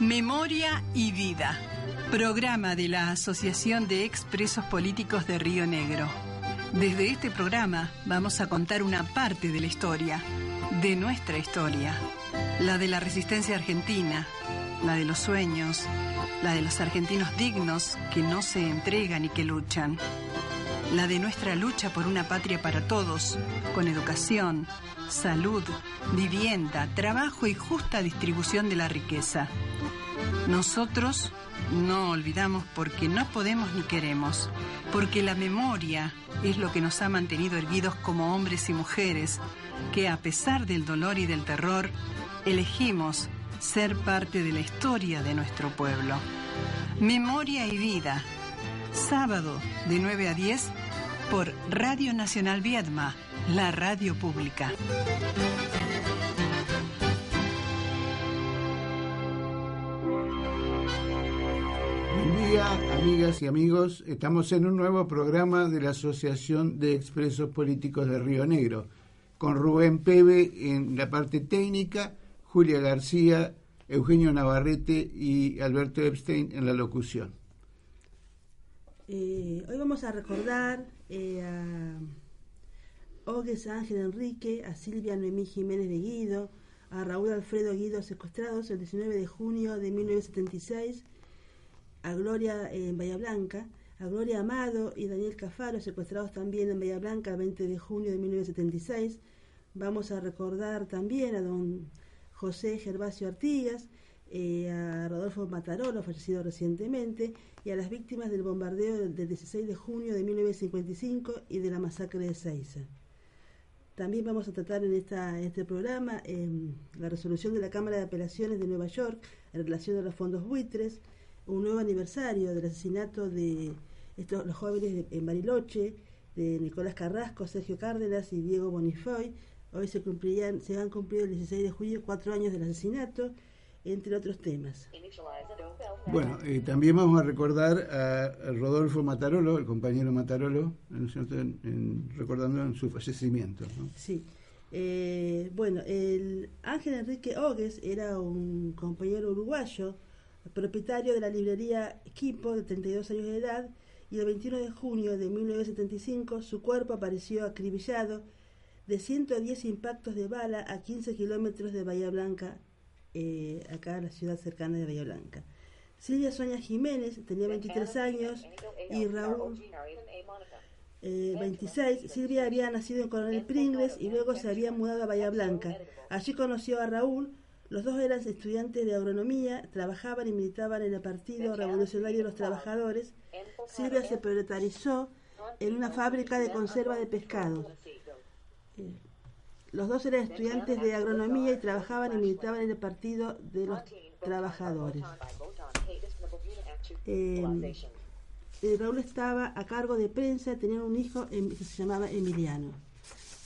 Memoria y Vida, programa de la Asociación de Expresos Políticos de Río Negro. Desde este programa vamos a contar una parte de la historia, de nuestra historia, la de la resistencia argentina, la de los sueños, la de los argentinos dignos que no se entregan y que luchan, la de nuestra lucha por una patria para todos, con educación, salud, vivienda, trabajo y justa distribución de la riqueza. Nosotros no olvidamos porque no podemos ni queremos, porque la memoria es lo que nos ha mantenido erguidos como hombres y mujeres, que a pesar del dolor y del terror, elegimos ser parte de la historia de nuestro pueblo. Memoria y vida. Sábado de 9 a 10 por Radio Nacional Viedma la radio pública. Buen día, amigas y amigos. Estamos en un nuevo programa de la Asociación de Expresos Políticos de Río Negro, con Rubén Pebe en la parte técnica, Julia García, Eugenio Navarrete y Alberto Epstein en la locución. Eh, hoy vamos a recordar eh, a Ogues Ángel Enrique, a Silvia Noemí Jiménez de Guido, a Raúl Alfredo Guido secuestrados el 19 de junio de 1976, a Gloria en Bahía Blanca, a Gloria Amado y Daniel Cafaro secuestrados también en Bahía Blanca el 20 de junio de 1976. Vamos a recordar también a don José Gervasio Artigas, eh, a Rodolfo Matarolo, fallecido recientemente, y a las víctimas del bombardeo del 16 de junio de 1955 y de la masacre de Seiza. También vamos a tratar en, esta, este programa em, la resolución de la Cámara de Apelaciones de Nueva York en relación a los fondos buitres, un nuevo aniversario del asesinato de estos, los jóvenes en Bariloche, de Nicolás Carrasco, Sergio Cárdenas y Diego Bonifoy. Hoy se, cumplirían, se han cumplido el 16 de julio cuatro años del asesinato entre otros temas. Bueno, eh, también vamos a recordar a Rodolfo Matarolo, el compañero Matarolo, en, recordando en su fallecimiento. Sí. Eh, bueno, el Ángel Enrique Ogues era un compañero uruguayo, propietario de la librería Equipo, de 32 años de edad, y el 21 de junio de 1975 su cuerpo apareció acribillado de 110 impactos de bala a 15 kilómetros de Bahía Blanca, eh, acá la ciudad cercana de Bahía Blanca. Silvia Soña Jiménez tenía 23 años y Raúl 26. Eh, Silvia había nacido en Coronel Pringles y luego se había mudado a Bahía Blanca. Allí conoció a Raúl. Los dos eran estudiantes de agronomía, trabajaban y militaban en el Partido Revolucionario de los Trabajadores. Silvia se proletarizó en una fábrica de conserva de pescado. Eh, los dos eran estudiantes de agronomía y trabajaban y militaban en el Partido de los Trabajadores. Eh, eh, Raúl estaba a cargo de prensa, tenían un hijo em, que se llamaba Emiliano.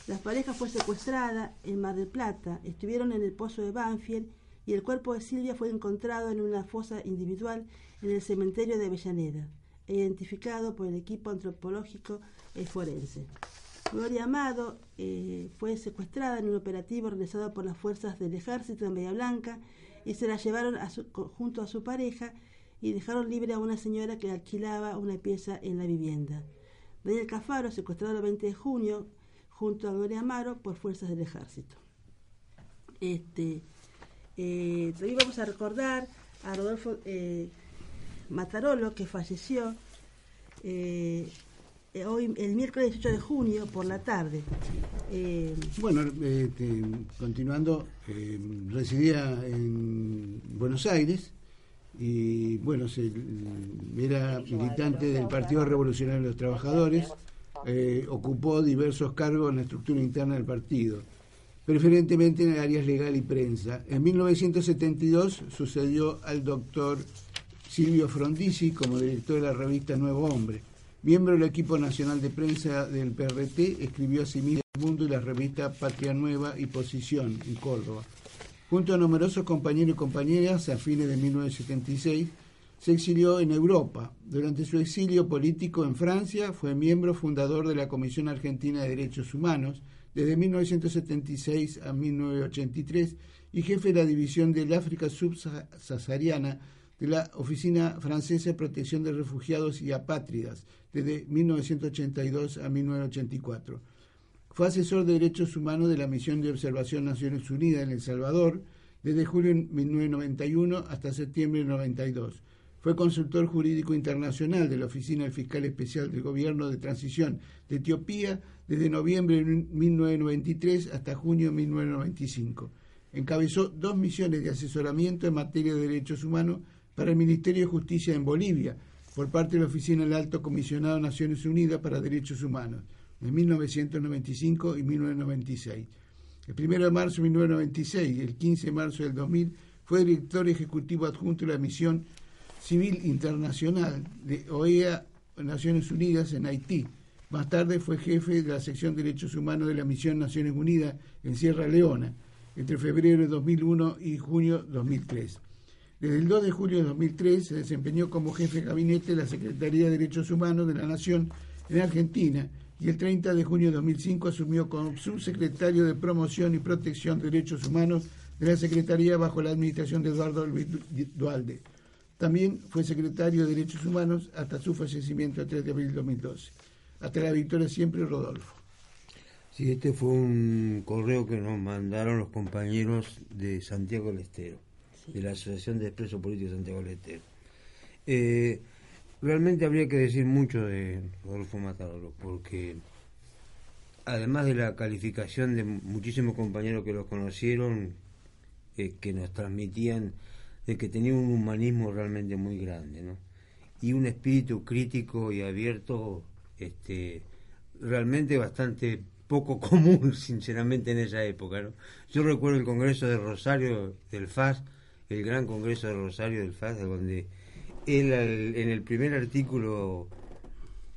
La pareja fue secuestrada en Mar del Plata, estuvieron en el pozo de Banfield y el cuerpo de Silvia fue encontrado en una fosa individual en el cementerio de Avellaneda, identificado por el equipo antropológico forense. Gloria Amado eh, fue secuestrada en un operativo realizado por las fuerzas del ejército en Bahía Blanca y se la llevaron junto a su pareja y dejaron libre a una señora que alquilaba una pieza en la vivienda. Daniel Cafaro, secuestrado el 20 de junio, junto a Gloria Amaro, por fuerzas del ejército. Este, eh, vamos a recordar a Rodolfo eh, Matarolo, que falleció eh, eh, hoy, el miércoles 18 de junio, por la tarde. Eh, bueno, este, continuando, eh, residía en Buenos Aires y, bueno, era militante del Partido Revolucionario de los Trabajadores, ocupó diversos cargos en la estructura interna del partido. preferentemente en áreas legal y prensa. En 1972 sucedió al doctor Silvio Frondizi como director de la revista Nuevo Hombre. Miembro del equipo nacional de prensa del PRT, escribió asimismo El Mundo y la revista Patria Nueva y Posición en Córdoba. Junto a numerosos compañeros y compañeras, a fines de 1976, se exilió en Europa. Durante su exilio político en Francia, fue miembro fundador de la Comisión Argentina de Derechos Humanos desde 1976 a 1983 y jefe de la División del África Subsahariana de la Oficina Francesa de Protección de Refugiados y Apátridas desde 1982 a 1984. Fue asesor de derechos humanos de la Misión de Observación Naciones Unidas en El Salvador desde julio de 1991 hasta septiembre de 1992. Fue consultor jurídico internacional de la Oficina del Fiscal Especial del Gobierno de Transición de Etiopía desde noviembre de 1993 hasta junio de 1995. Encabezó dos misiones de asesoramiento en materia de derechos humanos para el Ministerio de Justicia en Bolivia por parte de la Oficina del Alto Comisionado de Naciones Unidas para Derechos Humanos en 1995 y 1996. El 1 de marzo de 1996 y el 15 de marzo del 2000 fue director ejecutivo adjunto de la Misión Civil Internacional de OEA Naciones Unidas en Haití. Más tarde fue jefe de la sección de Derechos Humanos de la Misión Naciones Unidas en Sierra Leona entre febrero de 2001 y junio de 2003. Desde el 2 de julio de 2003 se desempeñó como jefe de gabinete de la Secretaría de Derechos Humanos de la Nación en Argentina y el 30 de junio de 2005 asumió como subsecretario de Promoción y Protección de Derechos Humanos de la Secretaría bajo la administración de Eduardo Dualde. También fue secretario de Derechos Humanos hasta su fallecimiento el 3 de abril de 2012. Hasta la victoria siempre, Rodolfo. Sí, este fue un correo que nos mandaron los compañeros de Santiago del Estero, de la Asociación de Expresos Políticos Santiago del Estero. Eh, Realmente habría que decir mucho de Rodolfo Matador, porque además de la calificación de muchísimos compañeros que lo conocieron, eh, que nos transmitían de que tenía un humanismo realmente muy grande, ¿no? Y un espíritu crítico y abierto, este, realmente bastante poco común, sinceramente, en esa época. Yo recuerdo el Congreso de Rosario del FAS, el gran Congreso de Rosario del FAS, donde él en el primer artículo,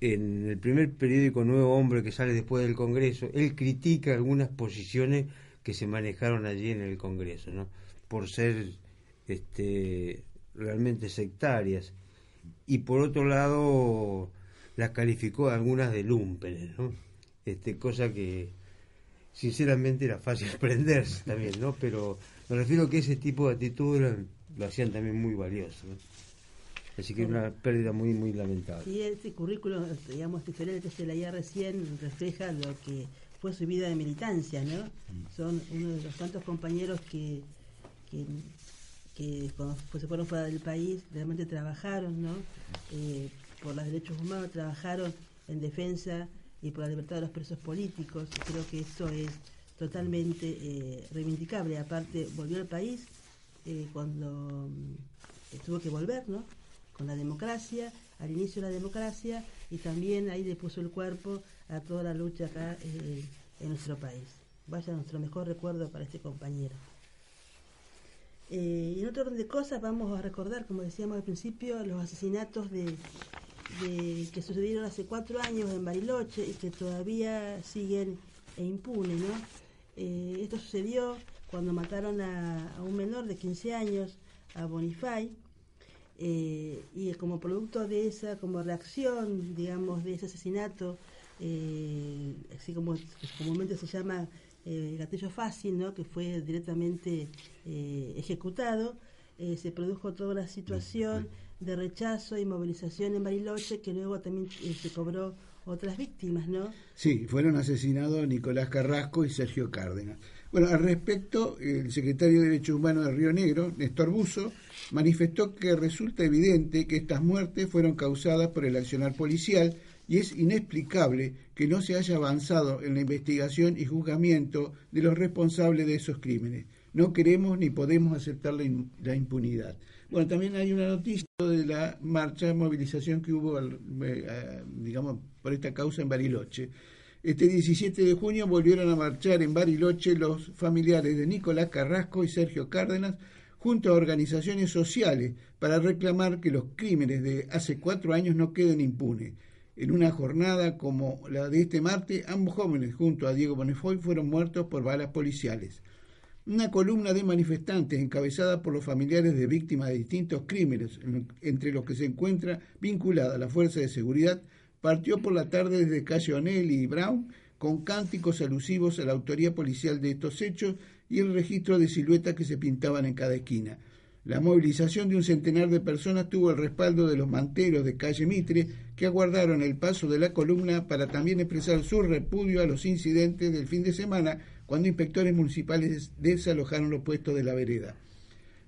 en el primer periódico Nuevo Hombre que sale después del Congreso, él critica algunas posiciones que se manejaron allí en el Congreso, ¿no? Por ser este, realmente sectarias. Y por otro lado, las calificó algunas de lumpenes, ¿no? Este, cosa que sinceramente era fácil aprenderse también, ¿no? Pero me refiero a que ese tipo de actitudes lo hacían también muy valioso. ¿no? Así que es una pérdida muy, muy lamentable. Y este currículo, digamos, diferente que se leía recién, refleja lo que fue su vida de militancia, ¿no? Mm. Son uno de los tantos compañeros que, que, cuando se fueron fuera del país realmente trabajaron, ¿no? Eh, por los derechos humanos, trabajaron en defensa y por la libertad de los presos políticos. Creo que esto es totalmente eh, reivindicable. Aparte, volvió al país eh, cuando mm, tuvo que volver, ¿no? con la democracia, al inicio de la democracia, y también ahí le puso el cuerpo a toda la lucha acá eh, en nuestro país. Vaya nuestro mejor recuerdo para este compañero. Eh, en otro orden de cosas vamos a recordar, como decíamos al principio, los asesinatos de, que sucedieron hace cuatro años en Bariloche y que todavía siguen e impunes. ¿no? Eh, esto sucedió cuando mataron a, a, un menor de 15 años, a Bonifay, eh, y como producto de esa, como reacción, digamos, de ese asesinato, eh, así como comúnmente se llama eh, gatillo fácil, ¿no? que fue directamente ejecutado, se produjo toda una situación de rechazo y movilización en Bariloche que luego también se cobró otras víctimas, ¿no? Sí, fueron asesinados Nicolás Carrasco y Sergio Cárdenas. Bueno, al respecto, el secretario de Derechos Humanos de Río Negro, Néstor Buzo, manifestó que resulta evidente que estas muertes fueron causadas por el accionar policial y es inexplicable que no se haya avanzado en la investigación y juzgamiento de los responsables de esos crímenes. No queremos ni podemos aceptar la, impunidad. Bueno, también hay una noticia de la marcha, de movilización que hubo, eh, digamos, por esta causa en Bariloche. Este 17 de junio volvieron a marchar en Bariloche los familiares de Nicolás Carrasco y Sergio Cárdenas junto a organizaciones sociales para reclamar que los crímenes de hace cuatro años no queden impunes. En una jornada como la de este martes, ambos jóvenes, junto a Diego Bonefoy, fueron muertos por balas policiales. Una columna de manifestantes encabezada por los familiares de víctimas de distintos crímenes, entre los que se encuentra vinculada la Fuerza de Seguridad, partió por la tarde desde calle O'Neill y Brown con cánticos alusivos a la autoría policial de estos hechos y el registro de siluetas que se pintaban en cada esquina. La movilización de un centenar de personas tuvo el respaldo de los manteros de calle Mitre, que aguardaron el paso de la columna para también expresar su repudio a los incidentes del fin de semana, cuando inspectores municipales desalojaron los puestos de la vereda.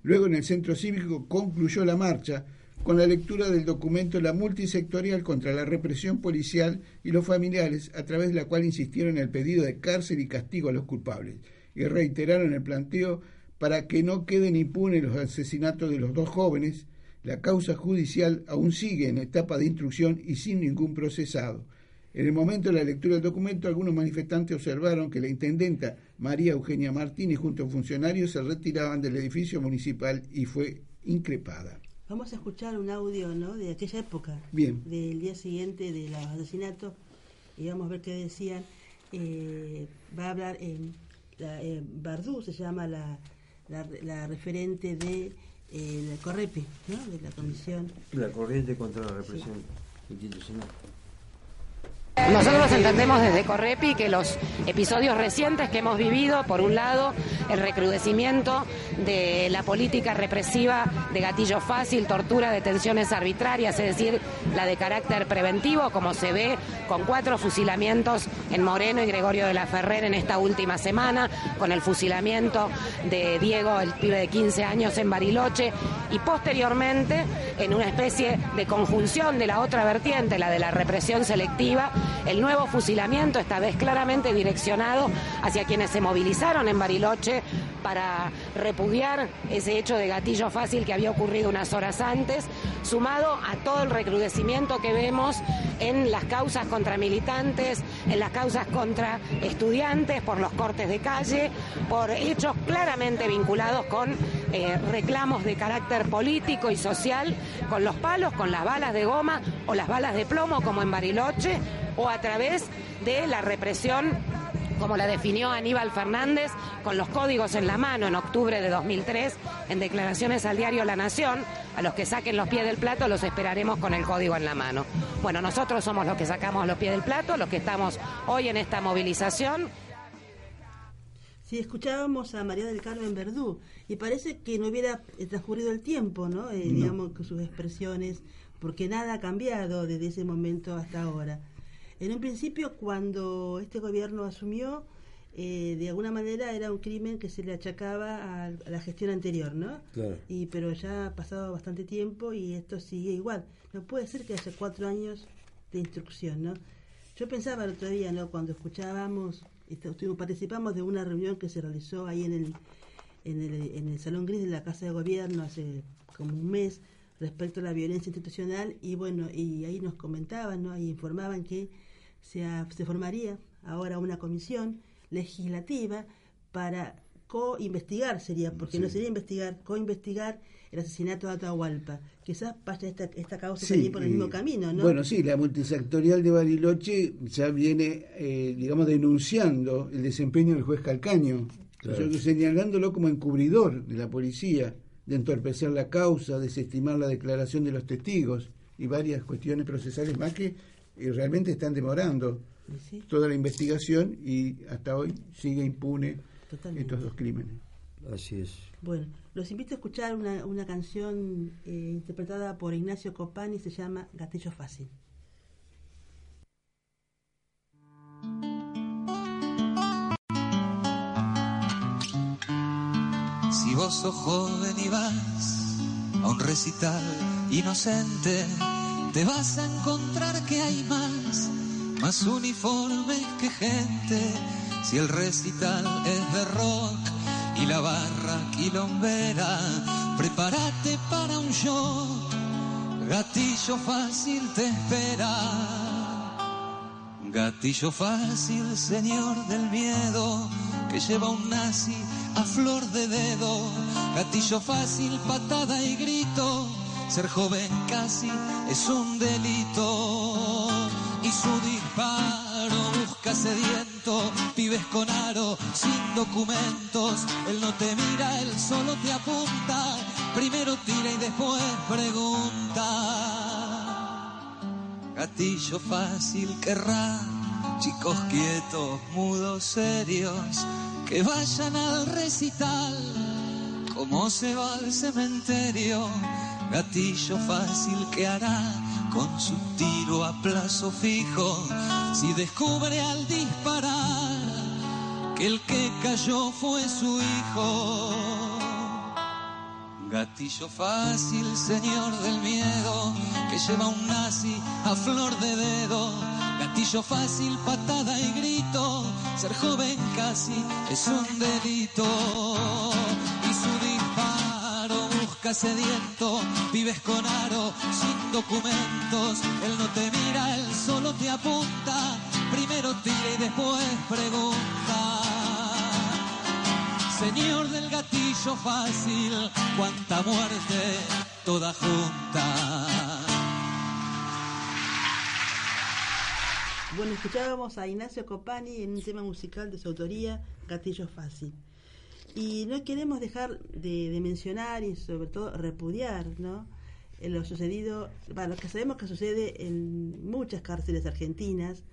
Luego en el centro cívico concluyó la marcha, con la lectura del documento La multisectorial contra la represión policial y los familiares, a través de la cual insistieron en el pedido de cárcel y castigo a los culpables, y reiteraron el planteo para que no queden impunes los asesinatos de los dos jóvenes. La causa judicial aún sigue en etapa de instrucción y sin ningún procesado. En el momento de la lectura del documento, algunos manifestantes observaron que la intendenta María Eugenia Martínez junto a funcionarios se retiraban del edificio municipal y fue increpada. Vamos a escuchar un audio ¿no? de aquella época, Bien. del día siguiente de los asesinatos, y vamos a ver qué decían. Eh, va a hablar en la, eh, Bardú, se llama la, la, la referente de eh, la Correpi, ¿no? de la Comisión. La corriente contra la represión institucional. Nosotros entendemos desde Correpi que los episodios recientes que hemos vivido, por un lado, el recrudecimiento de la política represiva de gatillo fácil, tortura, detenciones arbitrarias, es decir, la de carácter preventivo, como se ve con cuatro fusilamientos en Moreno y Gregorio de la Ferrer en esta última semana, con el fusilamiento de Diego, el pibe de 15 años en Bariloche, y posteriormente, en una especie de conjunción de la otra vertiente, la de la represión selectiva, el nuevo fusilamiento, esta vez claramente direccionado hacia quienes se movilizaron en Bariloche para repudiar ese hecho de gatillo fácil que había ocurrido unas horas antes, sumado a todo el recrudecimiento que vemos en las causas contra militantes, en las causas contra estudiantes, por los cortes de calle, por hechos claramente vinculados con eh, reclamos de carácter político y social, con los palos, con las balas de goma o las balas de plomo como en Bariloche, o a través de la represión como la definió Aníbal Fernández, con los códigos en la mano en octubre de 2003, en declaraciones al diario La Nación, a los que saquen los pies del plato los esperaremos con el código en la mano. Bueno, nosotros somos los que sacamos los pies del plato, los que estamos hoy en esta movilización. Sí, escuchábamos a María del Carmen Verdú y parece que no hubiera eh, transcurrido el tiempo, ¿no? Eh, Digamos, con sus expresiones, porque nada ha cambiado desde ese momento hasta ahora. En un principio, cuando este gobierno asumió, eh, de alguna manera era un crimen que se le achacaba a, a la gestión anterior, ¿no? Claro. Y pero ya ha pasado bastante tiempo y esto sigue igual. No puede ser que haya cuatro años de instrucción, ¿no? Yo pensaba el otro día, ¿no? Cuando escuchábamos, esto- estuvimos- participamos de una reunión que se realizó ahí en el, en el, en el Salón Gris de la Casa de Gobierno hace como un mes respecto a la violencia institucional y bueno, y ahí nos comentaban, ¿no? Y informaban que se, ha- se formaría ahora una comisión legislativa para co-investigar, sería, porque no sería investigar, co-investigar el asesinato de Atahualpa. Quizás vaya esta, esta causa también por el eh, mismo camino, ¿no? Bueno, sí, la multisectorial de Bariloche ya viene, eh, digamos, denunciando el desempeño del juez Calcaño, Claro. o sea, señalándolo como encubridor de la policía, de entorpecer la causa, desestimar la declaración de los testigos y varias cuestiones procesales más que eh, realmente están demorando Y sí, toda la investigación y hasta hoy sigue impune totalmente. estos dos crímenes. Así es. Bueno, los invito a escuchar una, una canción eh, interpretada por Ignacio Copani, se llama Gatillo Fácil. Si vos sos joven y vas a un recital inocente, te vas a encontrar que hay más, más uniformes que gente. Si el recital es de rock y la barra quilombera, prepárate para un show, gatillo fácil te espera. Gatillo fácil, señor del miedo, que lleva un nazi a flor de dedo. Gatillo fácil, patada y grito. Ser joven casi es un delito. Y su disparo busca sediento, pibes con aro, sin documentos. Él no te mira, él solo te apunta. Primero tira y después pregunta. Gatillo fácil querrá, chicos quietos, mudos, serios, que vayan al recital, como se va al cementerio. Gatillo fácil que hará con su tiro a plazo fijo, si descubre al disparar que el que cayó fue su hijo. Gatillo fácil, señor del miedo, que lleva un nazi a flor de dedo. Gatillo fácil, patada y grito, ser joven casi es un delito. Y su disparo busca sediento, vives con aro, sin documentos. Él no te mira, él solo te apunta. Primero tira y después pregunta. Señor del gatillo fácil, cuánta muerte toda junta. Bueno, escuchábamos a Ignacio Copani en un tema musical de su autoría, Gatillo Fácil. Y no queremos dejar de, mencionar y sobre todo repudiar ¿no? Eh, lo sucedido, bueno, lo que sabemos que sucede en muchas cárceles argentinas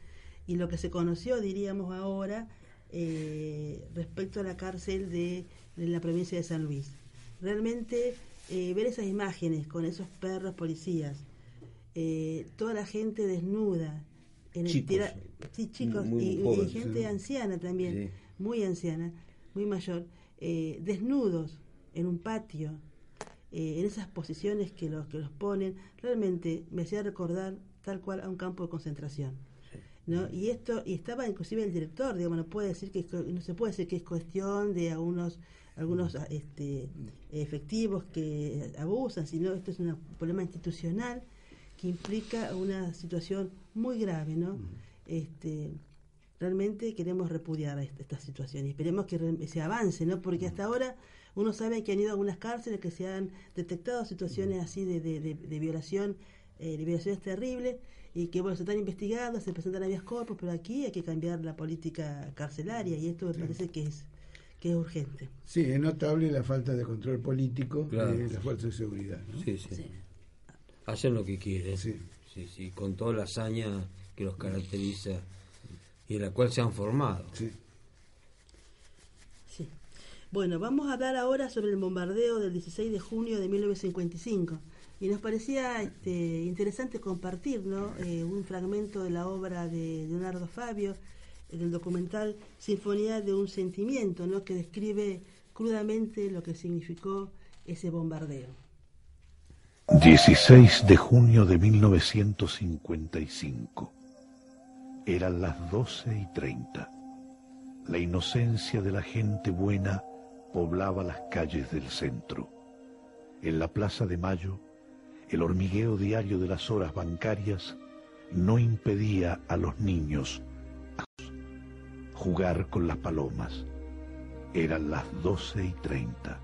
y lo que se conoció, diríamos ahora, eh, respecto a la cárcel de, la provincia de San Luis. Realmente eh, ver esas imágenes con esos perros policías, eh, toda la gente desnuda, en chicos, sí, chicos y, gente anciana también, muy anciana, muy mayor, desnudos en un patio, en esas posiciones que los que los ponen, realmente me hacía recordar tal cual a un campo de concentración. ¿no? Y esto y estaba inclusive el director, digamos, no puede decir que no se puede decir que es cuestión de algunos algunos este, efectivos que abusan, sino esto es un problema institucional que implica una situación muy grave, ¿no? Este, realmente queremos repudiar esta, situación y esperemos que se avance, ¿no? Porque hasta ahora uno sabe que han ido a algunas cárceles que se han detectado situaciones así de, de, de, violación, eh, de violaciones terribles y que bueno, se están investigando, se presentan habeas corpus, pero aquí hay que cambiar la política carcelaria y esto me parece que es que es urgente. Sí, es notable la falta de control político de la fuerza de seguridad. Sí, sí, Hacen lo que quieren. Sí. sí, sí, con toda la hazaña que los caracteriza y en la cual se han formado. Sí. Sí. Bueno, vamos a hablar ahora sobre el bombardeo del 16 de junio de 1955 y nos parecía este, interesante compartir eh, un fragmento de la obra de Leonardo Fabio, del documental Sinfonía de un Sentimiento, ¿no? que describe crudamente lo que significó ese bombardeo. 16 de junio de 1955. Eran las 12 y 30. La inocencia de la gente buena poblaba las calles del centro. En la Plaza de Mayo, el hormigueo diario de las horas bancarias no impedía a los niños jugar con las palomas. Eran las doce y treinta.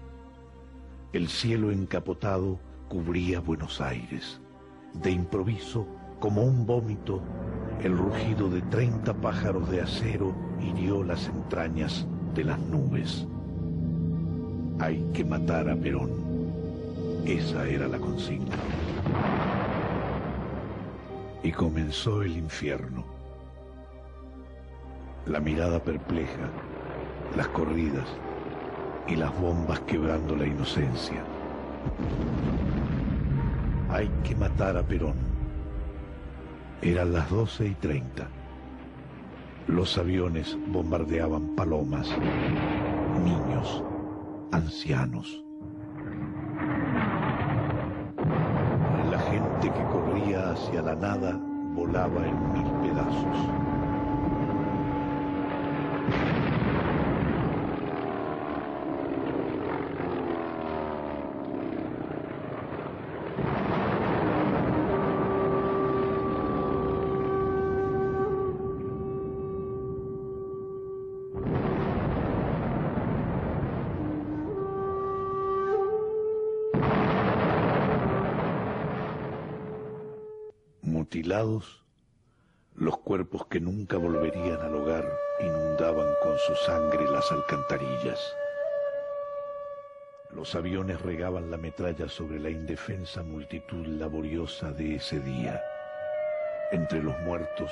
El cielo encapotado cubría Buenos Aires. De improviso, como un vómito, el rugido de treinta pájaros de acero hirió las entrañas de las nubes. Hay que matar a Perón. Esa era la consigna. Y comenzó el infierno. La mirada perpleja, las corridas y las bombas quebrando la inocencia. Hay que matar a Perón. Eran las doce y treinta. Los aviones bombardeaban palomas, niños, ancianos. que corría hacia la nada volaba en mil pedazos. Los cuerpos que nunca volverían al hogar inundaban con su sangre las alcantarillas. Los aviones regaban la metralla sobre la indefensa multitud laboriosa de ese día. Entre los muertos,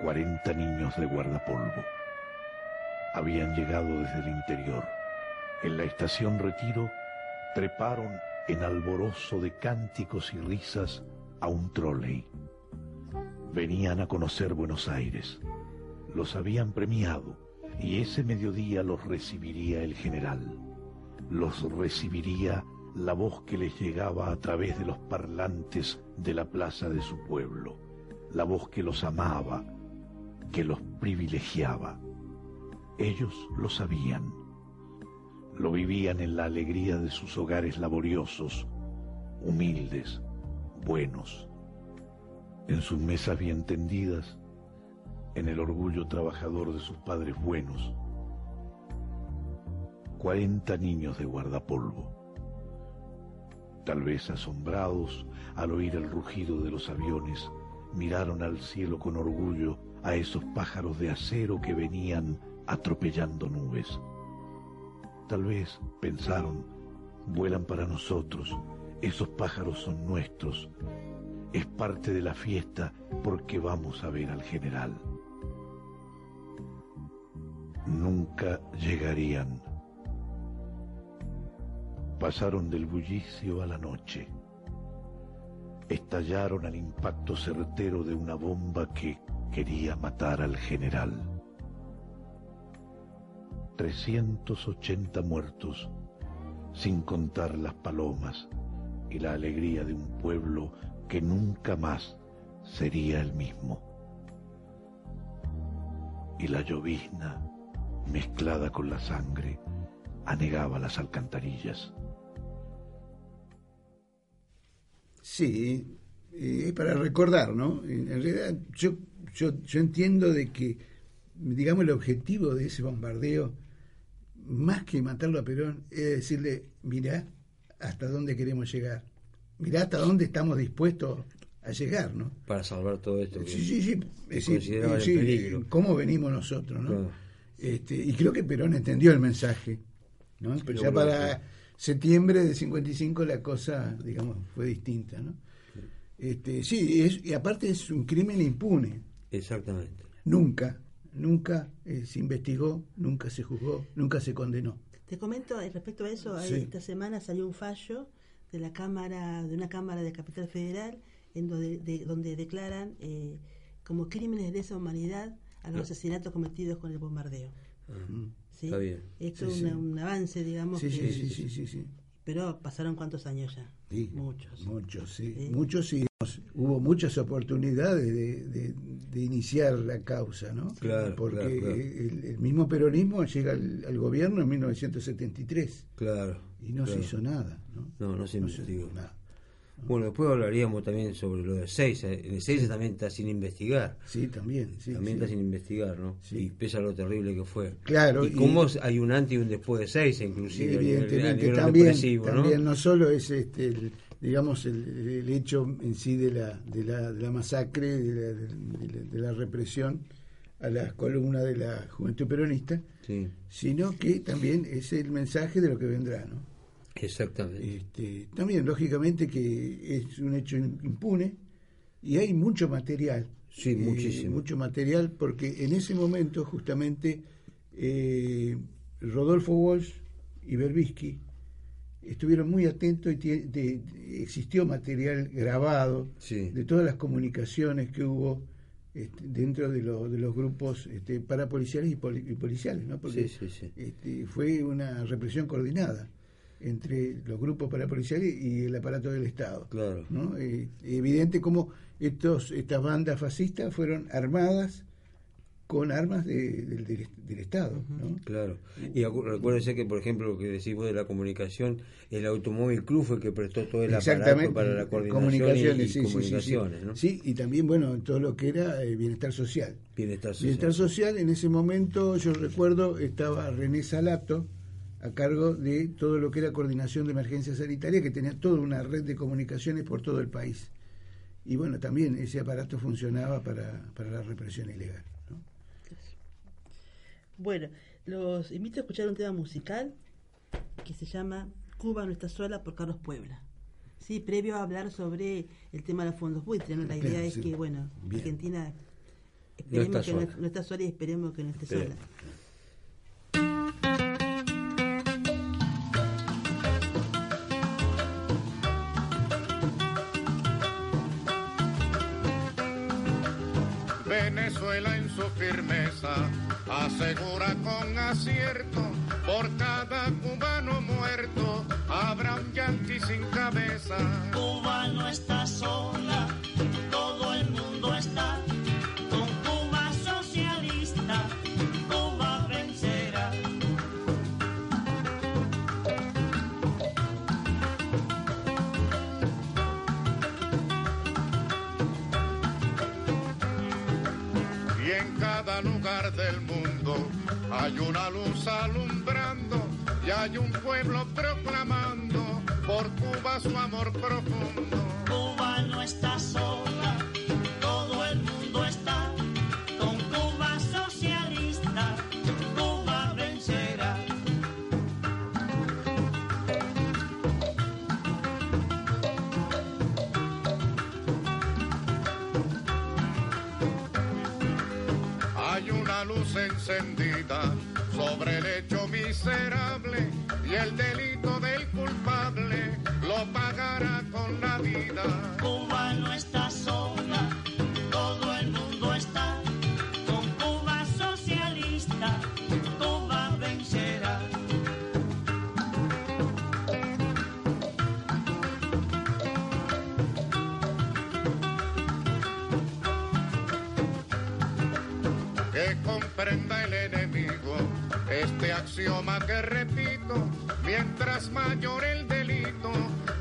cuarenta niños de guardapolvo. Habían llegado desde el interior. En la estación Retiro treparon en alborozo de cánticos y risas a un trolley. Venían a conocer Buenos Aires. Los habían premiado y ese mediodía los recibiría el general. Los recibiría la voz que les llegaba a través de los parlantes de la plaza de su pueblo, la voz que los amaba, que los privilegiaba. Ellos lo sabían. Lo vivían en la alegría de sus hogares laboriosos, humildes, buenos, en sus mesas bien tendidas, en el orgullo trabajador de sus padres buenos. Cuarenta niños de guardapolvo, tal vez asombrados al oír el rugido de los aviones, miraron al cielo con orgullo a esos pájaros de acero que venían atropellando nubes. Tal vez pensaron, vuelan para nosotros, esos pájaros son nuestros, es parte de la fiesta porque vamos a ver al general. Nunca llegarían. Pasaron del bullicio a la noche. Estallaron al impacto certero de una bomba que quería matar al general. 380 muertos, sin contar las palomas y la alegría de un pueblo que nunca más sería el mismo. Y la llovizna, mezclada con la sangre, anegaba las alcantarillas. Sí, es para recordar, ¿no? En realidad yo, yo, yo entiendo de que, digamos, el objetivo de ese bombardeo, más que matarlo a Perón, es decirle, mira hasta dónde queremos llegar, mira hasta dónde estamos dispuestos a llegar, ¿no? Para salvar todo esto. sí, sí, sí, es decir, sí, cómo venimos nosotros, ¿no? Este, y creo que Perón entendió el mensaje, ¿no? Pero ya para septiembre de 55 la cosa, digamos, fue distinta, ¿no? Este, sí, es, y aparte es un crimen impune. Exactamente. Nunca, nunca eh, se investigó, nunca se juzgó, nunca se condenó. Te comento eh, respecto a eso, esta semana salió un fallo de la cámara, de una cámara de Capital Federal, en donde, de, donde declaran eh, como crímenes de esa humanidad a los asesinatos cometidos con el bombardeo. ¿Sí? Está bien. Esto es un avance, digamos. Sí, sí, sí, sí, sí, Pero pasaron cuántos años ya. muchos. Muchos, sí. Muchos y hubo muchas oportunidades de, de, iniciar la causa, ¿no? Claro. Porque El, mismo peronismo llega al, gobierno en 1973. Claro. Y no se hizo nada, ¿no? No, no se investigó. nada. Bueno, después hablaríamos también sobre lo del 6. El 6 también está sin investigar. Sí, también. Sí, también está sin investigar, ¿no? Y pesa lo terrible que fue. Claro. Y, cómo hay un antes y un después de 6, inclusive. evidentemente. también, también ¿no? solo es este, digamos, el, hecho en sí de la, de la, de la masacre, de la, de la, represión a las columnas de la juventud peronista, sino que también es el mensaje de lo que vendrá, ¿no? Exactamente. Este, también, lógicamente, que es un hecho impune y hay mucho material. Sí, muchísimo. Mucho material, porque en ese momento, justamente, eh, Rodolfo Walsh y Berbisky estuvieron muy atentos y existió material grabado de todas las comunicaciones que hubo este, dentro de, de, los grupos este, parapoliciales y, policiales, ¿no? porque este, fue una represión coordinada entre los grupos parapoliciales y el aparato del Estado. Claro. ¿no? Eh, evidente como estos, estas bandas fascistas fueron armadas con armas del Estado. ¿no? Claro. Y recuérdese que, por ejemplo, lo que decimos de la comunicación, el Automóvil Club fue el que prestó todo el aparato para la coordinación comunicaciones, y, comunicaciones. Sí, y también, bueno, todo lo que era eh, bienestar social. Bienestar social. Bienestar social, en ese momento, yo recuerdo, estaba René Salato, a cargo de todo lo que era coordinación de emergencia sanitaria, que tenía toda una red de comunicaciones por todo el país. y bueno, también ese aparato funcionaba para, para la represión ilegal. Bueno, los invito a escuchar un tema musical que se llama Cuba no está sola por Carlos Puebla. Sí, previo a hablar sobre el tema de los fondos buitres, ¿no? La idea es que, bueno, Argentina esperemos que no, está sola y esperemos que no esté sola. Venezuela en su firmeza asegura con acierto por cada cubano muerto habrá un yanqui sin cabeza. Cuba no está sola, todo el mundo está hay una luz alumbrando y hay un pueblo proclamando por Cuba su amor profundo. Cuba no está sola, todo el mundo está con Cuba socialista. Cuba vencerá. Hay una luz encendida sobre el hecho miserable y el delito del culpable lo pagará con la vida. Cuba no está sola, este axioma que repito, mientras mayor el delito,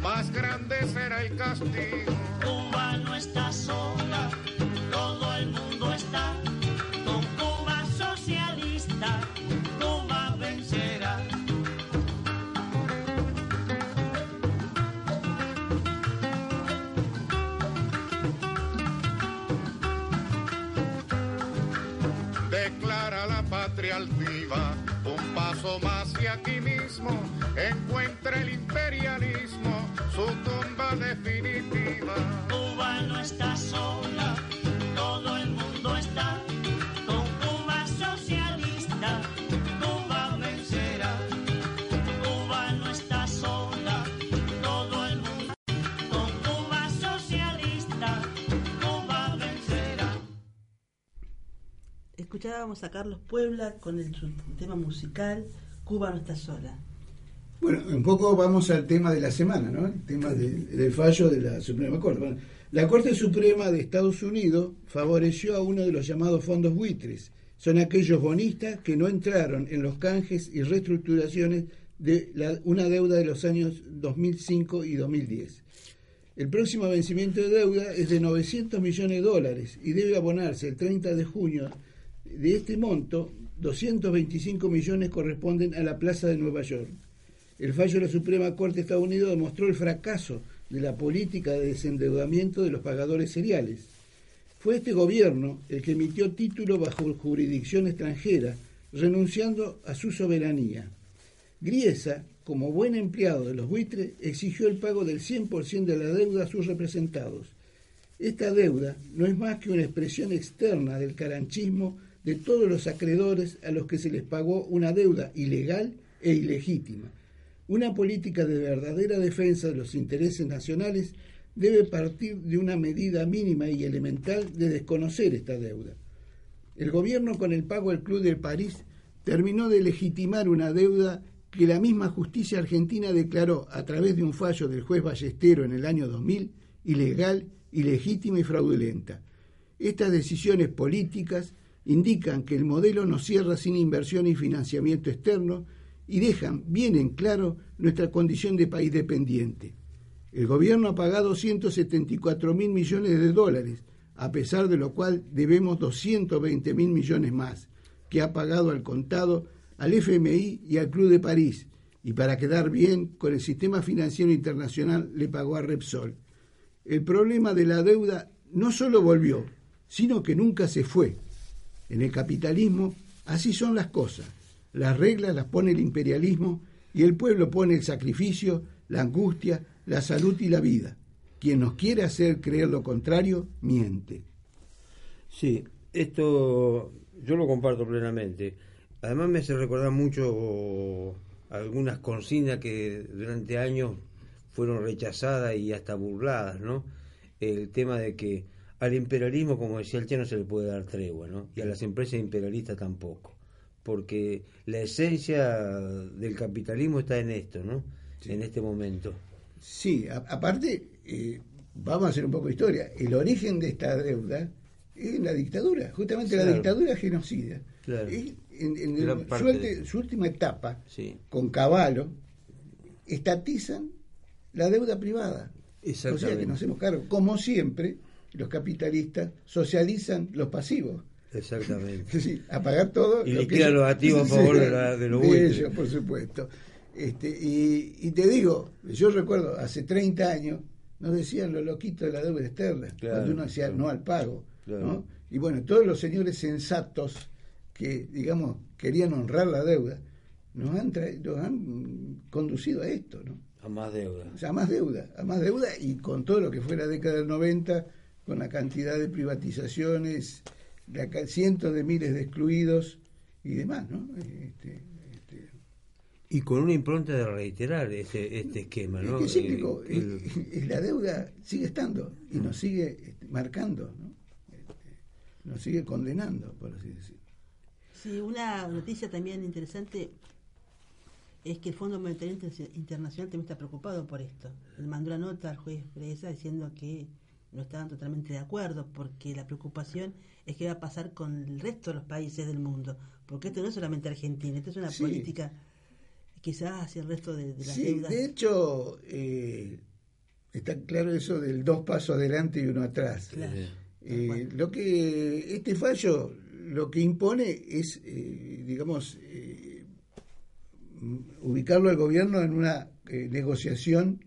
más grande será el castigo. Aquí mismo encuentra el imperialismo su tumba definitiva. Cuba no está sola, todo el mundo está con Cuba socialista. Cuba vencerá. Cuba no está sola, todo el mundo con Cuba socialista. Cuba vencerá. Escuchábamos a Carlos Puebla con el, su tema musical Cuba no está sola. Bueno, un poco vamos al tema de la semana, ¿no? El tema de- del fallo de la Suprema Corte. Bueno, la Corte Suprema de Estados Unidos favoreció a uno de los llamados fondos buitres. Son aquellos bonistas que no entraron en los canjes y reestructuraciones de la- una deuda de los años 2005 y 2010. El próximo vencimiento de deuda es de 900 millones de dólares y debe abonarse el 30 de junio. De este monto, 225 millones corresponden a la Plaza de Nueva York. El fallo de la Suprema Corte de Estados Unidos demostró el fracaso de la política de desendeudamiento de los pagadores seriales. Fue este gobierno el que emitió título bajo jurisdicción extranjera, renunciando a su soberanía. Griesa, como buen empleado de los buitres, exigió el pago del 100% de la deuda a sus representados. Esta deuda no es más que una expresión externa del caranchismo de todos los acreedores a los que se les pagó una deuda ilegal e ilegítima. Una política de verdadera defensa de los intereses nacionales debe partir de una medida mínima y elemental de desconocer esta deuda. El gobierno con el pago al Club de París terminó de legitimar una deuda que la misma justicia argentina declaró a través de un fallo del juez Ballestero en el año 2000 ilegal, ilegítima y fraudulenta. Estas decisiones políticas indican que el modelo no cierra sin inversión y financiamiento externo y dejan bien en claro nuestra condición de país dependiente. El gobierno ha pagado 174 mil millones de dólares, a pesar de lo cual debemos 220 mil millones más, que ha pagado al contado al FMI y al Club de París, y para quedar bien con el sistema financiero internacional le pagó a Repsol. el problema de la deuda no solo volvió, sino que nunca se fue. En el capitalismo así son las cosas. Las reglas las pone el imperialismo y el pueblo pone el sacrificio, la angustia, la salud y la vida. Quien nos quiere hacer creer lo contrario, miente. Sí, esto yo lo comparto plenamente. Además me hace recordar mucho algunas consignas que durante años fueron rechazadas y hasta burladas, ¿no? El tema de que al imperialismo, como decía el Che, no se le puede dar tregua, ¿no? Y a las empresas imperialistas tampoco. Porque la esencia del capitalismo está en esto, ¿no? En este momento. Sí, a- aparte, eh, vamos a hacer un poco de historia. El origen de esta deuda es la dictadura, justamente la dictadura genocida. Claro. Es- en, en su, su última etapa, Sí. con Caballo, estatizan la deuda privada. O sea que nos hacemos cargo. Como siempre, los capitalistas socializan los pasivos. Exactamente. Es decir, a pagar todo. Y lo liquida ellos- los activos a favor de la- de los buitres. ellos, por supuesto. Este, y, y te digo, yo recuerdo, hace 30 años, nos decían los loquitos de la deuda externa, Claro, cuando uno decía claro. no al pago. Claro. ¿no? Y bueno, todos los señores sensatos que, digamos, querían honrar la deuda, nos han, tra- nos han conducido a esto, ¿no? A más deuda. O sea, a más deuda, a más deuda y con todo lo que fue la década del 90, con la cantidad de privatizaciones, la ca- cientos de miles de excluidos y demás, ¿no? Este, este, Y con una impronta de reiterar este, este esquema, ¿no? es que es cíclico, Eh, el- y- y la deuda sigue estando y nos sigue este, marcando, ¿no? Este, nos sigue condenando, por así decirlo. Sí, una noticia también interesante es que el Fondo Monetario Inter- Internacional también está preocupado por esto. Le mandó una nota al juez Presa diciendo que no estaban totalmente de acuerdo porque la preocupación es qué va a pasar con el resto de los países del mundo. Porque esto no es solamente Argentina, esto es una Sí. política quizás hacia el resto de, de las Sí, deudas. de hecho, eh, está claro eso del dos pasos adelante y uno atrás. Claro. Eh, lo que este fallo lo que impone es, eh, digamos, eh, ubicarlo al gobierno en una eh, negociación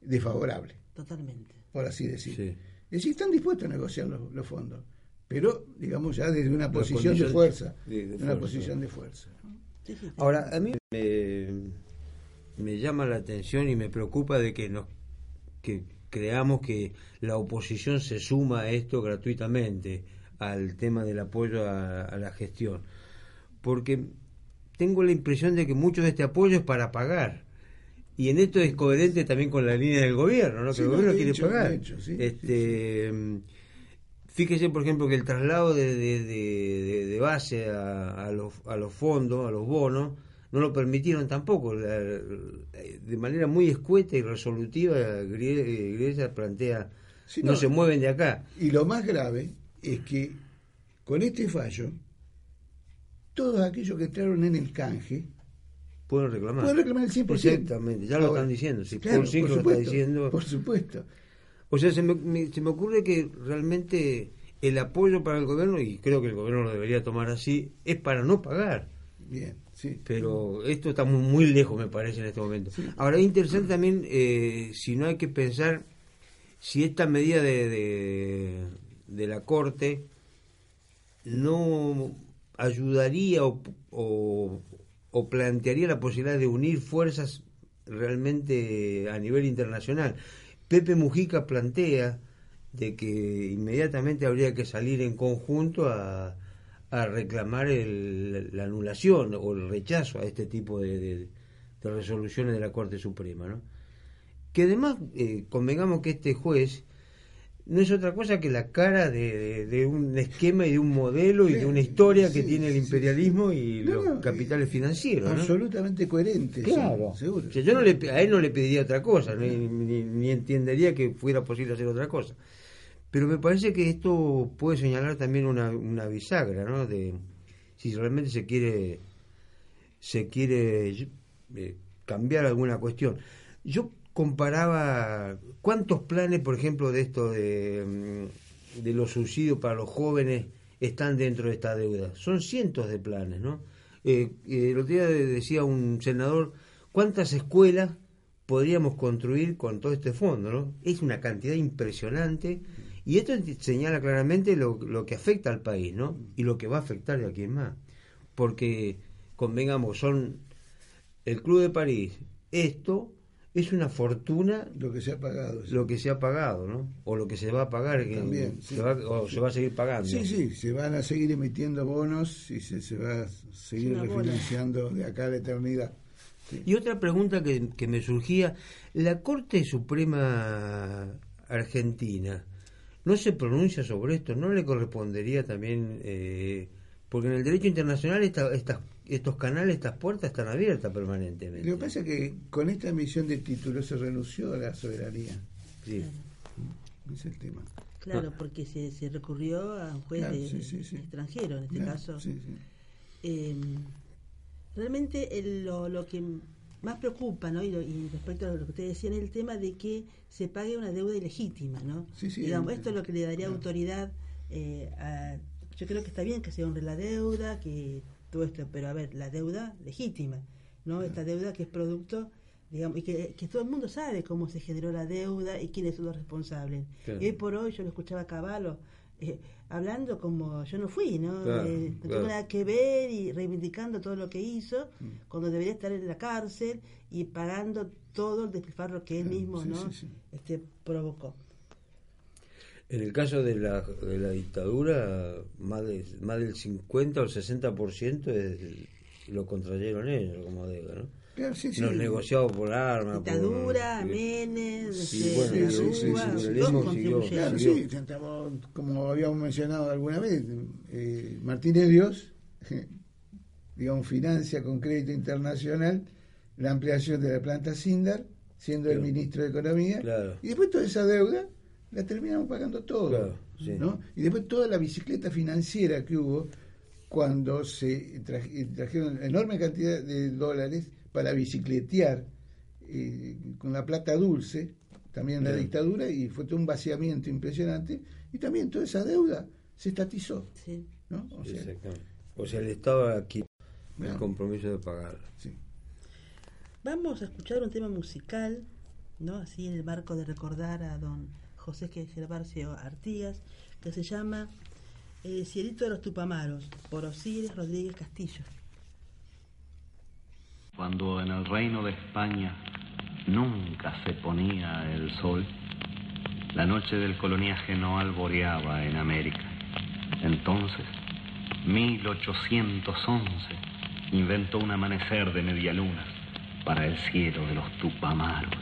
desfavorable, Totalmente. Por así decir. Sí. Es decir, están dispuestos a negociar los, los fondos, pero, digamos, ya desde una posición de fuerza, de- de de una fuerza. posición de fuerza. Ahora, a mí me, me llama la atención y me preocupa de que nos que creamos que la oposición se suma a esto gratuitamente, al tema del apoyo a, a la gestión. Porque tengo la impresión de que mucho de este apoyo es para pagar. Y en esto es coherente también con la línea del gobierno, ¿no? Sí, que el no, gobierno quiere hecho, pagar. de hecho, sí, este, Fíjese, por ejemplo, que el traslado de, de- de- de- de base a, a los, a los fondos, a los bonos, no lo permitieron tampoco. La- de manera muy escueta y resolutiva, Grie- Grecia plantea, no. se mueven de acá. Y lo más grave es que con este fallo, todos aquellos que entraron en el canje Pueden reclamar. pueden reclamar el 100%. Exactamente, ya lo Ahora, están diciendo. Si claro, por lo está supuesto, diciendo. Por supuesto. O sea, se me, me- se me ocurre que realmente el apoyo para el gobierno, y creo que el gobierno lo debería tomar así, es para no pagar. Bien, sí. Pero esto está muy, muy lejos, me parece, en este momento. Ahora, es interesante también, eh, si no hay que pensar si esta medida de, de, de la Corte no ayudaría o, o, o plantearía la posibilidad de unir fuerzas realmente a nivel internacional. Pepe Mujica plantea de que inmediatamente habría que salir en conjunto a, reclamar el- la anulación o el rechazo a este tipo de resoluciones de la Corte Suprema, ¿no? Que además eh, convengamos que este juez no es otra cosa que la cara de, de- de un esquema y de un modelo y de una historia que tiene el sí, imperialismo y No, los no, capitales financieros, ¿no? Absolutamente coherente. Claro. seguro. O sea, yo no le, a él no le pediría otra cosa, ni, ni- ni entendería que fuera posible hacer otra cosa. Pero me parece que esto puede señalar también una, una bisagra, ¿no? De si realmente se quiere se quiere eh, cambiar alguna cuestión. Yo comparaba cuántos planes, por ejemplo, de esto de, mm, de los subsidios para los jóvenes están dentro de esta deuda. Son cientos de planes, ¿no? Eh, eh, el otro día decía un senador, ¿cuántas escuelas podríamos construir con todo este fondo, ¿no? Es una cantidad impresionante y esto señala claramente lo, lo que afecta al país, ¿no? Y lo que va a afectar de aquí en más. Porque, convengamos, son el Club de París, esto es una fortuna Lo que se ha pagado. sí. lo que se ha pagado, ¿no? O lo que se va a pagar, que También, se sí. va- o se va a seguir pagando. Sí, sí, se van a seguir emitiendo bonos y se, se va a seguir bola. refinanciando de acá a la eternidad. Y otra pregunta que, que me surgía, la Corte Suprema Argentina no se pronuncia sobre esto, ¿no le correspondería también, eh, porque en el derecho internacional esta- estas- estos canales, estas puertas están abiertas permanentemente? Lo que pasa es que con esta emisión de títulos se renunció a la soberanía. Sí. Es el tema. Claro, porque se, se recurrió a un juez Claro, de- sí, sí, sí. extranjero, en este Claro, caso. sí, sí. Eh, realmente el- lo, lo que más preocupa, ¿no? Y, lo- y respecto a lo que ustedes decían, es el tema de que se pague una deuda ilegítima, ¿no? Sí, sí, Digamos, esto es lo que le daría claro. autoridad eh, a... Yo creo que está bien que se honre la deuda, que todo esto, pero a ver, la deuda legítima, ¿no? Esta deuda que es producto, digamos, y que, que todo el mundo sabe cómo se generó la deuda y quiénes son los responsables. Claro. Y hoy por hoy yo lo escuchaba a Caballo eh, hablando como yo no fui, ¿no? Claro, Eh, no claro. tengo nada que ver y reivindicando todo lo que hizo Mm. cuando debería estar en la cárcel y pagando todo el despilfarro que él mismo sí, no sí, sí. este provocó En el caso de la, de la dictadura, más, de, más del 50 o el 60% es- lo contrayeron ellos como deuda, ¿no? Claro, sí, sí. Los negociados por armas. por- dictadura sí. Menes Sí, este, bueno, sí, sí, sí, sí, todos sí, el mismo contribuyeron. siguió. Claro, siguió. sí, estamos, como habíamos mencionado alguna vez, eh, Martínez Dios, digamos, financia con crédito internacional la ampliación de la planta Sindar, siendo el ministro de Economía, Claro. y después toda esa deuda la terminamos pagando todo. Claro, sí. ¿no? Y después toda la bicicleta financiera que hubo cuando se traje- trajeron enorme cantidad de dólares para bicicletear eh, con la plata dulce, también la dictadura, y fue todo un vaciamiento impresionante, y también toda esa deuda se estatizó. Sí. ¿no? O sea, Exactamente. O sea, el Estado aquí el Claro. compromiso de pagar. sí. Vamos a escuchar un tema musical, ¿no? Así en el marco de recordar a don José Gervasio Artigas, que se llama El cielito de los Tupamaros, por Osiris Rodríguez Castillo. Cuando en el reino de España nunca se ponía el sol, la noche del coloniaje no alboreaba en América. Entonces, 1811, inventó un amanecer de media luna para el cielo de los Tupamaros.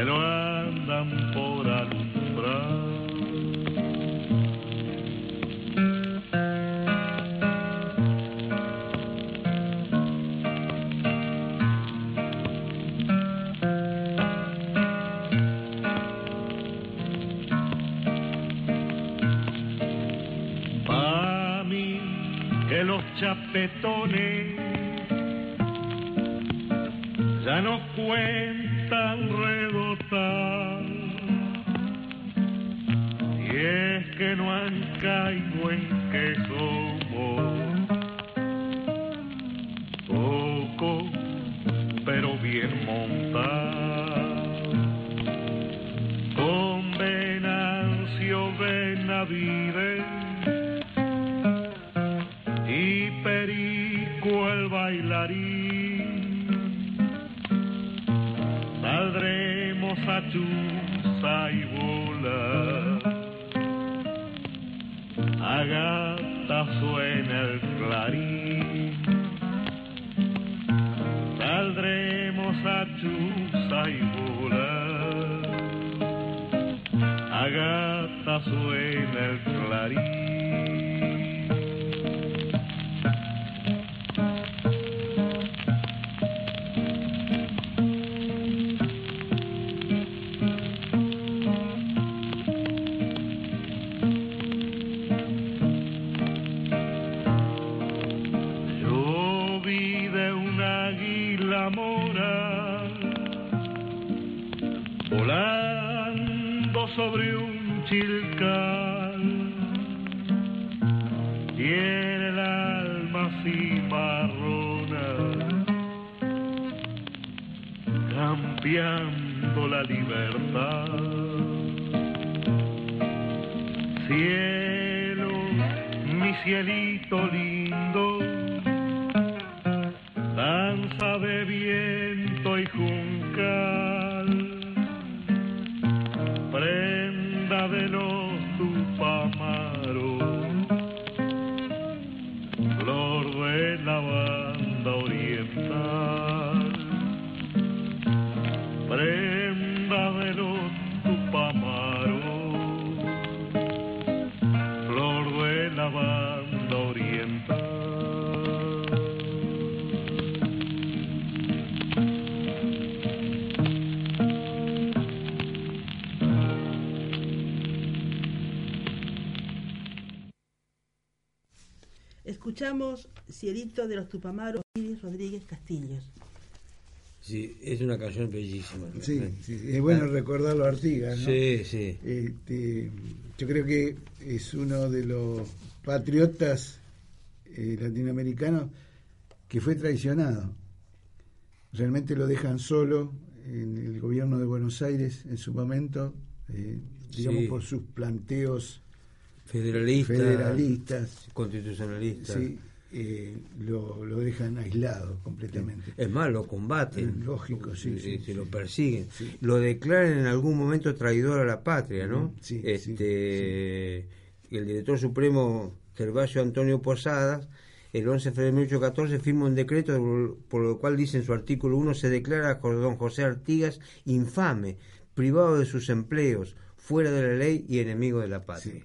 Que lo andan volando sobre un chilcal. Tiene el alma cimarrona, cambiando la libertad. Cielo, mi cielito lindo, Escuchamos Cielito de los Tupamaros, Iris Rodríguez Castillos. Sí, es una canción bellísima. Sí, sí, es bueno recordarlo a Artigas, ¿no? Sí, sí. Este, yo creo que es uno de los patriotas eh, latinoamericanos que fue traicionado. Realmente lo dejan solo en el gobierno de Buenos Aires en su momento, eh, digamos Sí. por sus planteos Federalista, federalistas. constitucionalista. Sí, eh, lo, lo dejan aislado completamente. Es más, lo combaten. Lógico, sí, Se- sí, lo persiguen. Lo declaran en algún momento traidor a la patria, ¿no? Mm, este, El director supremo Gervasio Antonio Posadas, el 11 de febrero de 1814, firma un decreto por- por lo cual dice en su artículo 1 se declara a don José Artigas infame, privado de sus empleos, fuera de la ley y enemigo de la patria.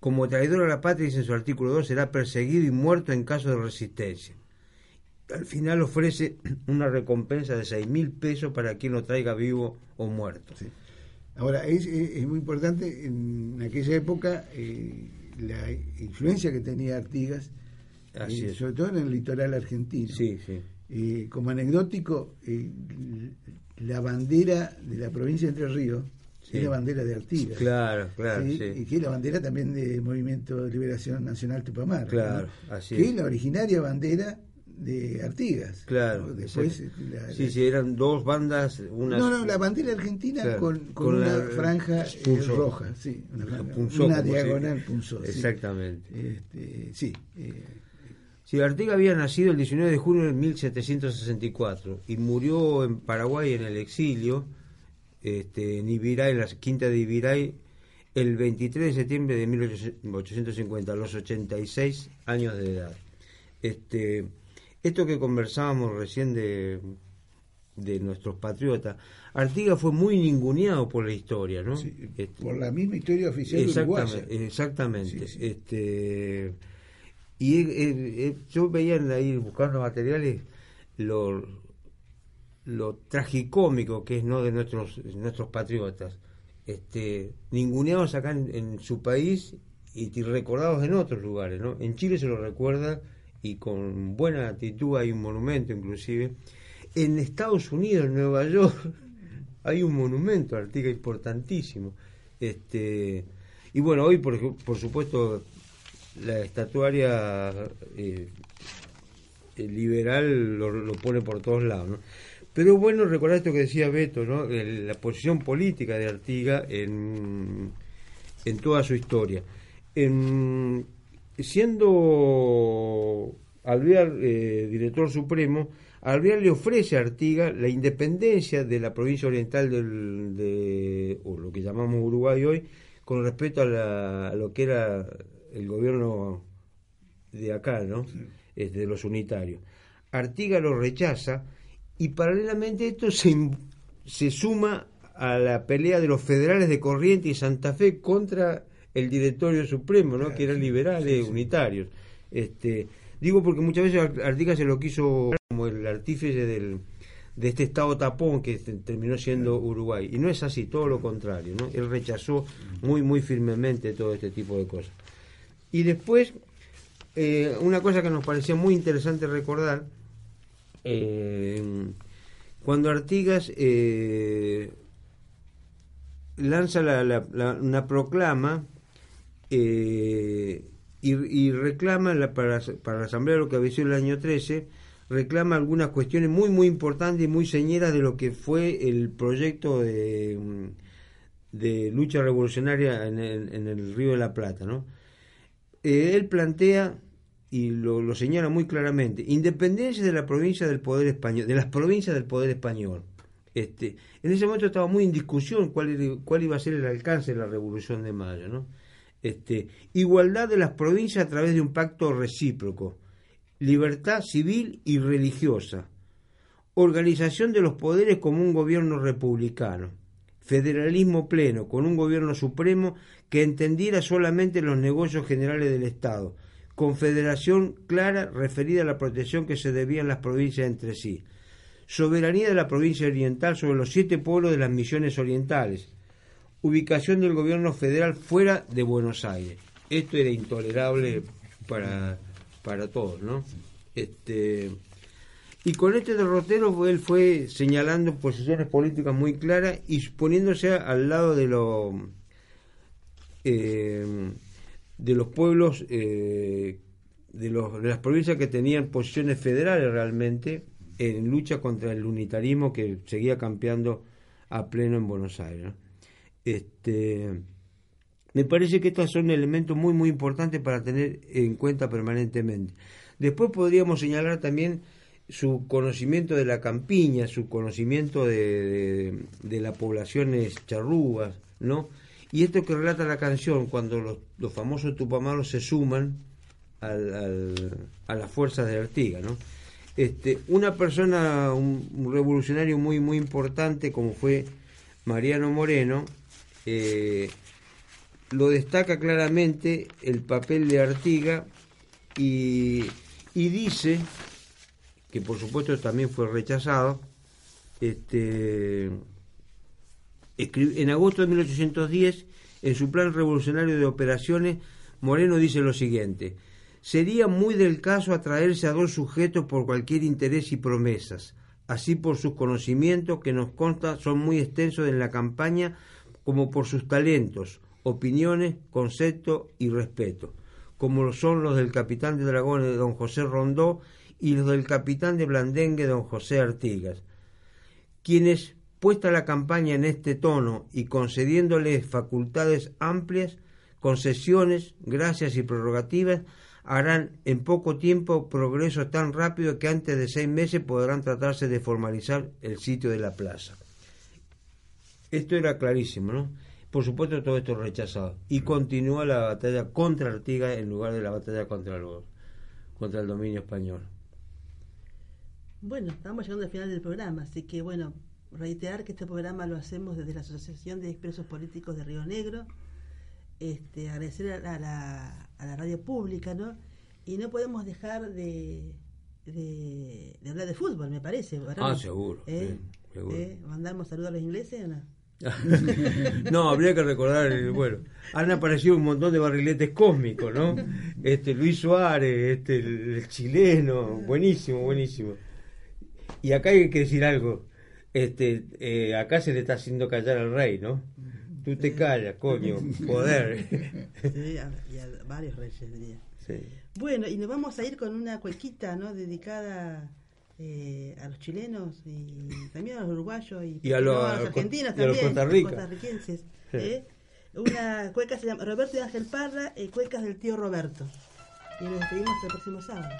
Como traidor a la patria, dice en su artículo 2, será perseguido y muerto en caso de resistencia. Al final ofrece una recompensa de seis mil pesos para quien lo traiga vivo o muerto. Ahora, es, es- es muy importante en aquella época eh, la influencia que tenía Artigas, Así eh, sobre todo en el litoral argentino. Sí, sí. Eh, como anecdótico, la bandera de la provincia de Entre Ríos Sí. es la bandera de Artigas. Claro, claro, ¿sí? sí. Y que es la bandera también del Movimiento de Liberación Nacional Tupamar. Claro, ¿no? así Que es. la originaria bandera de Artigas. Claro. Después, la- sí, sí, eran dos bandas. Una, No, no, la bandera argentina Claro, con, con con una la- franja eh, roja, sí, una, franja- Punzó, una como se- diagonal punzó. Exactamente. Este, sí, eh, Sí, Artigas había nacido el 19 de junio de 1764 y murió en Paraguay en el exilio, este, en Ibiray, en la quinta de Ibiray, el 23 de septiembre de 1850, a los 86 años de edad. Este, esto que conversábamos recién de, de nuestros patriotas, Artigas fue muy ninguneado por la historia, ¿no? Este, por la misma historia oficial uruguaya. Exactamente, exactamente. Este, y eh, yo veía en ahí buscando materiales lo, lo tragicómico que es no de nuestros nuestros patriotas, este, ninguneados acá en, su país y, recordados en otros lugares, ¿no? En Chile se lo recuerda y con buena actitud hay un monumento inclusive. En Estados Unidos, en Nueva York, hay un monumento Artigas importantísimo. Este, y bueno, hoy por, por supuesto la estatuaria eh, liberal lo, lo pone por todos lados. Pero bueno, recordar esto que decía Beto, ¿no? La posición política de Artigas en, en toda su historia. En- siendo Alvear eh, director supremo, Alvear le ofrece a Artigas la independencia de la provincia oriental del, de, o lo que llamamos Uruguay hoy, con respecto a, la- a lo que era el gobierno de acá, ¿no? Este, de los unitarios. Artigas lo rechaza y paralelamente esto se, se suma a la pelea de los federales de Corrientes y Santa Fe contra el directorio supremo, ¿no? que eran liberales unitarios. Este, digo porque muchas veces Ar- Artigas se lo quiso como el artífice del, de este estado tapón que te- terminó siendo Uruguay. Y no es así, todo lo contrario. ¿no? Él rechazó muy, muy firmemente todo este tipo de cosas. Y después, eh, una cosa que nos parecía muy interesante recordar, eh, cuando Artigas eh, lanza la- la- la- una proclama eh, y, reclama la- para, la Asamblea lo que había sido el año 13, reclama algunas cuestiones muy, muy importantes y muy señeras de lo que fue el proyecto de, lucha revolucionaria en el, en el Río de la Plata. ¿no? Él plantea y lo, señala muy claramente independencia de la provincia del poder español de las provincias del poder español. Este en ese momento estaba muy en discusión cuál cuál iba a ser el alcance de la revolución de mayo no este igualdad de las provincias a través de un pacto recíproco libertad civil y religiosa organización de los poderes como un gobierno republicano federalismo pleno, con un gobierno supremo que entendiera solamente los negocios generales del Estado, confederación clara referida a la protección que se debían las provincias entre sí, soberanía de la provincia oriental sobre los siete pueblos de las misiones orientales, ubicación del gobierno federal fuera de Buenos Aires. Esto era intolerable para, para todos, ¿no? Este, y con este derrotero él fue señalando posiciones políticas muy claras y poniéndose al lado de lo eh, de los pueblos eh, de, los, de las provincias que tenían posiciones federales realmente en lucha contra el unitarismo que seguía campeando a pleno en Buenos Aires. Este, me parece que estos son elementos muy muy importantes para tener en cuenta permanentemente. Después podríamos señalar también su conocimiento de la campiña, su conocimiento de, de, de las poblaciones charrúas, ¿no? Y esto que relata la canción, cuando los, los famosos tupamaros se suman a las fuerzas de Artigas, ¿no? Este, una persona, un, revolucionario muy muy importante como fue Mariano Moreno, eh, lo destaca claramente el papel de Artiga y, y dice que por supuesto también fue rechazado este en agosto de 1810 en su plan revolucionario de operaciones Moreno dice lo siguiente sería muy del caso atraerse a dos sujetos por cualquier interés y promesas. Así por sus conocimientos que nos consta son muy extensos en la campaña como por sus talentos opiniones conceptos y respeto como lo son los del capitán de dragones don José Rondó y los del capitán de Blandengue don José Artigas quienes, puesta la campaña en este tono y concediéndoles facultades amplias, concesiones, gracias y prerrogativas, harán en poco tiempo progreso tan rápido que antes de seis meses podrán tratarse de formalizar el sitio de la plaza. Esto era clarísimo, ¿no? Por supuesto todo esto rechazado. Y continúa la batalla contra Artigas en lugar de la batalla contra, contra el dominio español. Bueno, estamos llegando al final del programa, así que bueno, reiterar que este programa lo hacemos desde la Asociación de Expresos Políticos de Río Negro. Este, agradecer a la, a la radio pública, ¿no? Y no podemos dejar de, de, de hablar de fútbol, me parece. ¿verdad? Ah, seguro, ¿Eh? sí, seguro. ¿Eh? ¿Mandamos saludos a los ingleses o no? no, habría que recordar, bueno, han aparecido un montón de barriletes cósmicos, ¿no? Este Luis Suárez, este el, el chileno, buenísimo, buenísimo. Y acá hay que decir algo, este, eh, acá se le está haciendo callar al rey, ¿no? Tú te callas, coño, poder. Sí, a- y a varios reyes diría. Sí. Bueno, y nos vamos a ir con una cuequita, ¿no? Dedicada eh, a los chilenos y también a los uruguayos y, Y a los- no, a los los argentinos y a los también, costarricenses. Sí. ¿eh? Una cueca se llama Roberto y Ángel Parra, eh, cuecas del tío Roberto. Y nos despedimos hasta el próximo sábado.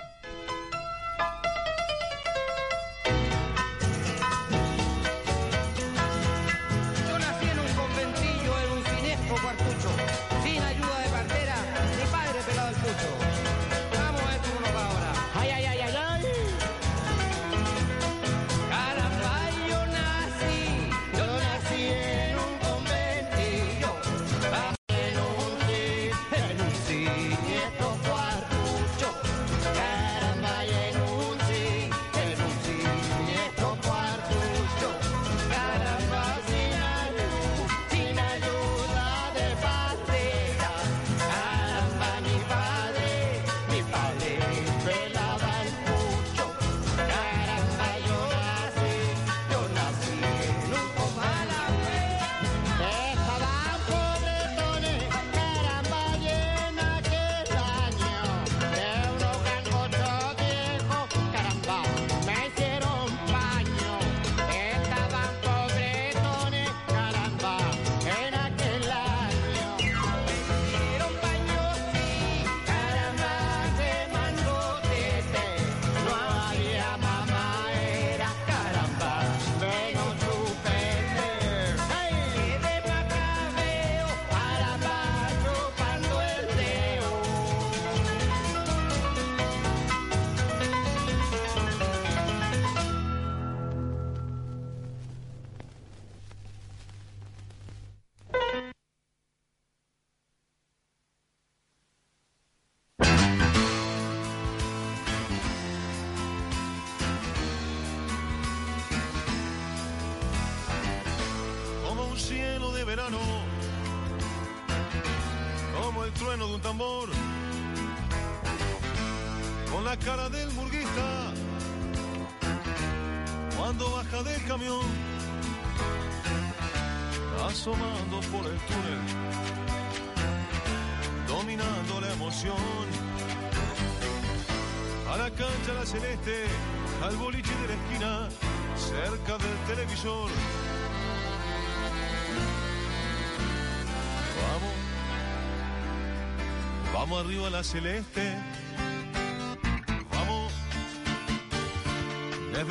Cara del burguista, cuando baja del camión, asomando por el túnel, dominando la emoción, a la cancha la celeste, al boliche de la esquina, cerca del televisor. Vamos, vamos arriba a la celeste.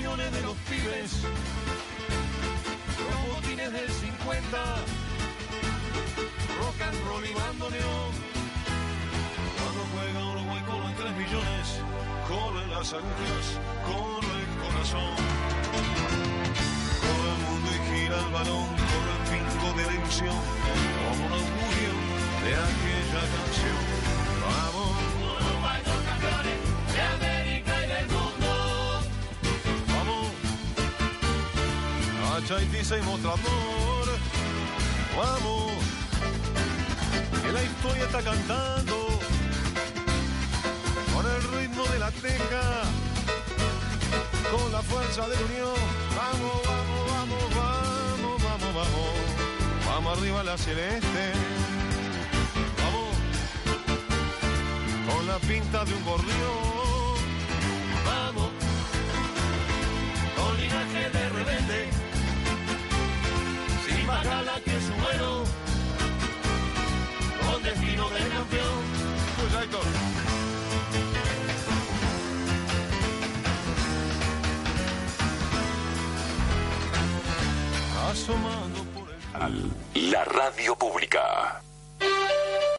De los pibes, los botines del 50, rock and roll y bandoneón. Cuando juega Uruguay con los 3 millones, corren las agujas, corre el corazón. Corre el mundo y gira el balón, corre el finco de ilusión, como un augurio de aquella canción. Vamos, a Chaitiza y Mostrador. Vamos, que la historia está cantando con el ritmo de la teja, con la fuerza de la unión. Vamos, vamos, vamos, vamos, vamos, vamos, vamos arriba la celeste. Vamos, con la pinta de un gorrión. Que es bueno, con destino de campeón. Pues Héctor. Asomando por el... La radio pública.